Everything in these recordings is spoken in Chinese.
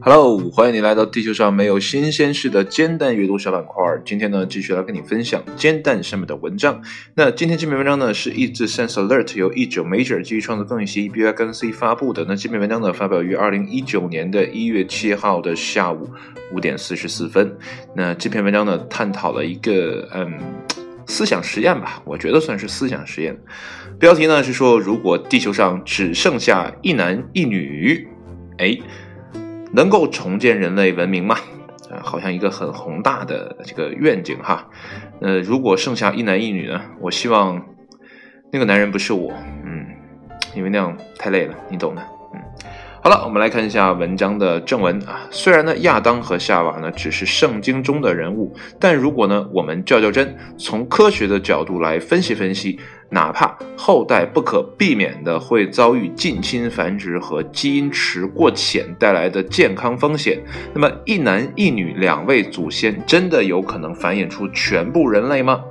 Hello，欢迎你来到地球上没有新鲜事的煎蛋阅读小板块。今天呢，继续来跟你分享煎蛋上面的文章。那今天这篇文章呢，是译自 Sense Alert，由译者 Major 基于创作更新 B Y 跟 C 发布的。那这篇文章呢，发表于二零一九年的一月七号的下午五点四十四分。那这篇文章呢，探讨了一个嗯思想实验吧，我觉得算是思想实验。标题呢是说，如果地球上只剩下一男一女，哎。能够重建人类文明吗？啊，好像一个很宏大的这个愿景哈。呃，如果剩下一男一女呢？我希望那个男人不是我，嗯，因为那样太累了，你懂的。好了，我们来看一下文章的正文啊。虽然呢，亚当和夏娃呢只是圣经中的人物，但如果呢，我们较较真，从科学的角度来分析分析，哪怕后代不可避免的会遭遇近亲繁殖和基因池过浅带来的健康风险，那么一男一女两位祖先真的有可能繁衍出全部人类吗？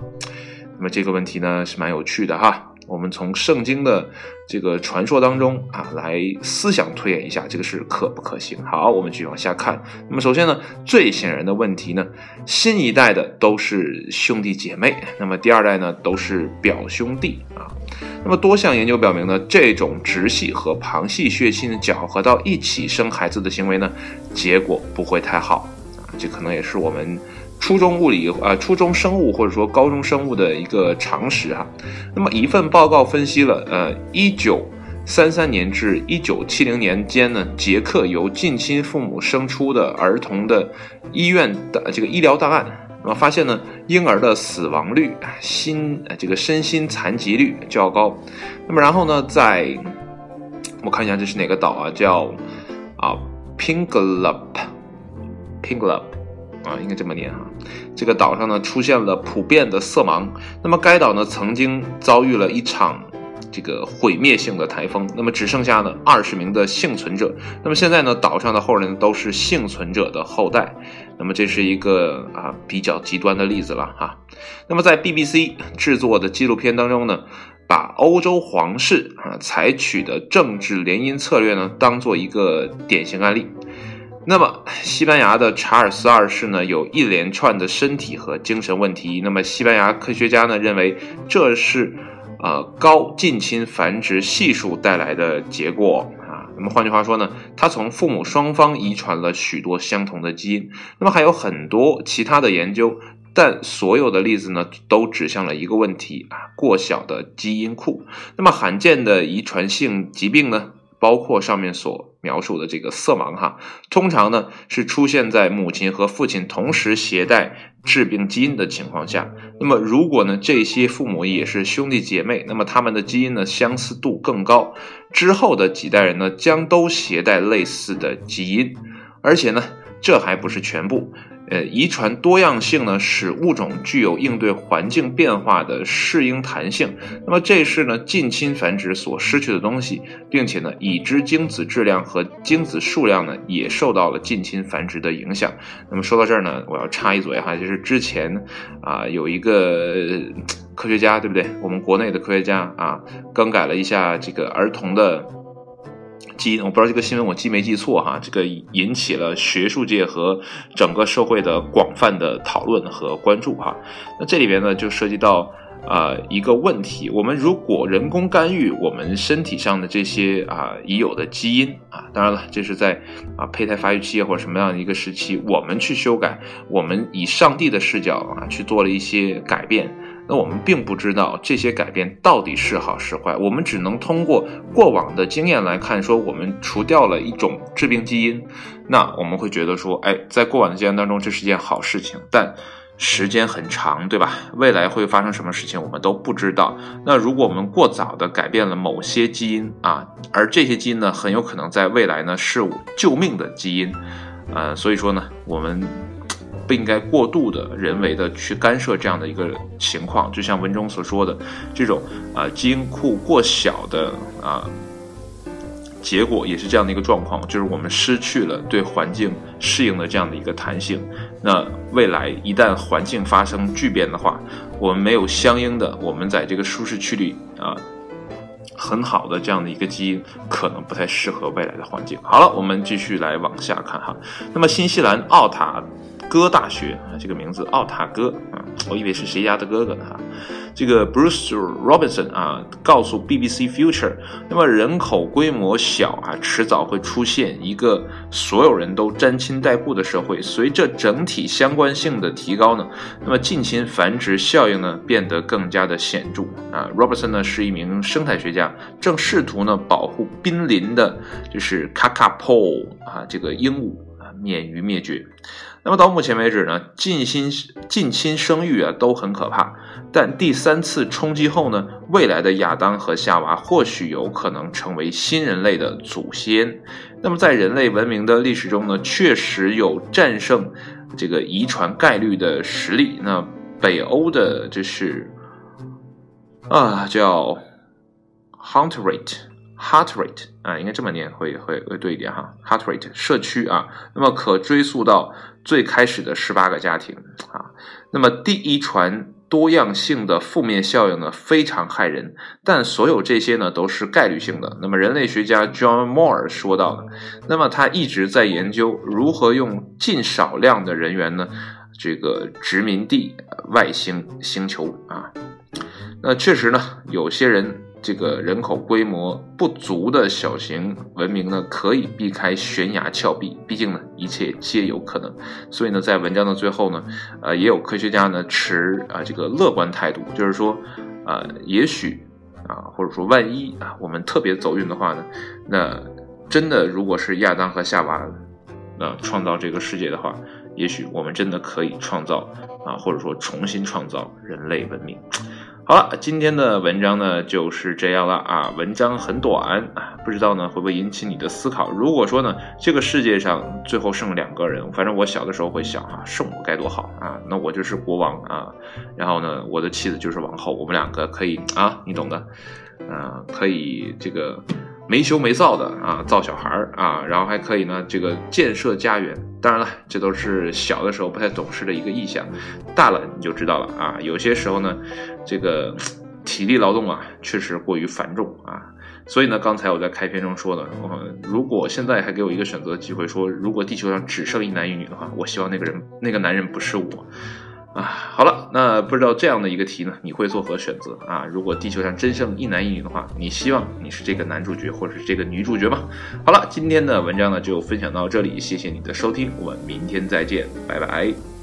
那么这个问题呢是蛮有趣的哈。我们从圣经的这个传说当中啊，来思想推演一下，这个是可不可行？好，我们继续往下看。那么首先呢，最显然的问题呢，新一代的都是兄弟姐妹，那么第二代呢都是表兄弟啊。那么多项研究表明呢，这种直系和旁系血亲搅合到一起生孩子的行为呢，结果不会太好啊。这可能也是我们。初中物理啊，初中生物或者说高中生物的一个常识哈。那么一份报告分析了呃，一九三三年至一九七零年间呢，捷克由近亲父母生出的儿童的医院的这个医疗档案，那么发现呢，婴儿的死亡率、心这个身心残疾率较高。那么然后呢，在我看一下这是哪个岛啊？叫啊 p 啊，应该这么念哈。这个岛上呢出现了普遍的色盲。那么该岛呢曾经遭遇了一场这个毁灭性的台风。那么只剩下呢二十名的幸存者。那么现在呢岛上的后人都是幸存者的后代。那么这是一个啊比较极端的例子了哈。那么在 BBC 制作的纪录片当中呢，把欧洲皇室啊采取的政治联姻策略呢当做一个典型案例。那么，西班牙的查尔斯二世呢，有一连串的身体和精神问题。那么，西班牙科学家呢认为这是，呃，高近亲繁殖系数带来的结果啊。那么，换句话说呢，他从父母双方遗传了许多相同的基因。那么，还有很多其他的研究，但所有的例子呢，都指向了一个问题啊：过小的基因库。那么，罕见的遗传性疾病呢？包括上面所描述的这个色盲哈，通常呢是出现在母亲和父亲同时携带致病基因的情况下。那么如果呢这些父母也是兄弟姐妹，那么他们的基因呢相似度更高，之后的几代人呢将都携带类似的基因，而且呢这还不是全部。呃，遗传多样性呢，使物种具有应对环境变化的适应弹性。那么，这是呢近亲繁殖所失去的东西，并且呢，已知精子质量和精子数量呢，也受到了近亲繁殖的影响。那么，说到这儿呢，我要插一嘴哈，就是之前啊，有一个科学家，对不对？我们国内的科学家啊，更改了一下这个儿童的。基因，我不知道这个新闻我记没记错哈，这个引起了学术界和整个社会的广泛的讨论和关注哈。那这里边呢就涉及到呃一个问题，我们如果人工干预我们身体上的这些啊已有的基因啊，当然了，这是在啊胚胎发育期或者什么样的一个时期，我们去修改，我们以上帝的视角啊去做了一些改变。那我们并不知道这些改变到底是好是坏，我们只能通过过往的经验来看，说我们除掉了一种致病基因，那我们会觉得说，哎，在过往的经验当中，这是件好事情。但时间很长，对吧？未来会发生什么事情，我们都不知道。那如果我们过早的改变了某些基因啊，而这些基因呢，很有可能在未来呢是救命的基因，呃，所以说呢，我们。不应该过度的人为的去干涉这样的一个情况，就像文中所说的，这种啊基因库过小的啊结果也是这样的一个状况，就是我们失去了对环境适应的这样的一个弹性。那未来一旦环境发生巨变的话，我们没有相应的我们在这个舒适区里啊。很好的这样的一个基因，可能不太适合未来的环境。好了，我们继续来往下看哈。那么新西兰奥塔。哥大学啊，这个名字奥塔哥啊，我以为是谁家的哥哥呢？这个 Bruce Robinson 啊，告诉 BBC Future，那么人口规模小啊，迟早会出现一个所有人都沾亲带故的社会。随着整体相关性的提高呢，那么近亲繁殖效应呢变得更加的显著啊。Robinson 呢是一名生态学家，正试图呢保护濒临的，就是 kakapo 啊这个鹦鹉啊免于灭绝。那么到目前为止呢，近亲近亲生育啊都很可怕，但第三次冲击后呢，未来的亚当和夏娃或许有可能成为新人类的祖先。那么在人类文明的历史中呢，确实有战胜这个遗传概率的实力。那北欧的这是啊叫 Hunterate。Heart rate 啊，应该这么念会会会对一点哈。Heart rate 社区啊，那么可追溯到最开始的十八个家庭啊。那么第一传多样性的负面效应呢，非常害人。但所有这些呢，都是概率性的。那么人类学家 John Moore 说到的，那么他一直在研究如何用尽少量的人员呢，这个殖民地外星星球啊。那确实呢，有些人。这个人口规模不足的小型文明呢，可以避开悬崖峭壁，毕竟呢，一切皆有可能。所以呢，在文章的最后呢，呃，也有科学家呢持啊这个乐观态度，就是说，啊，也许啊，或者说万一啊，我们特别走运的话呢，那真的如果是亚当和夏娃呃创造这个世界的话，也许我们真的可以创造啊，或者说重新创造人类文明。好了，今天的文章呢就是这样了啊。文章很短啊，不知道呢会不会引起你的思考。如果说呢这个世界上最后剩两个人，反正我小的时候会想啊，剩我该多好啊，那我就是国王啊，然后呢我的妻子就是王后，我们两个可以啊，你懂的，啊，可以这个。没羞没臊的啊，造小孩儿啊，然后还可以呢，这个建设家园。当然了，这都是小的时候不太懂事的一个意向，大了你就知道了啊。有些时候呢，这个体力劳动啊，确实过于繁重啊。所以呢，刚才我在开篇中说的，如果现在还给我一个选择机会，说如果地球上只剩一男一女的话，我希望那个人那个男人不是我。啊，好了，那不知道这样的一个题呢，你会作何选择啊？如果地球上真剩一男一女的话，你希望你是这个男主角或者是这个女主角吗？好了，今天的文章呢就分享到这里，谢谢你的收听，我们明天再见，拜拜。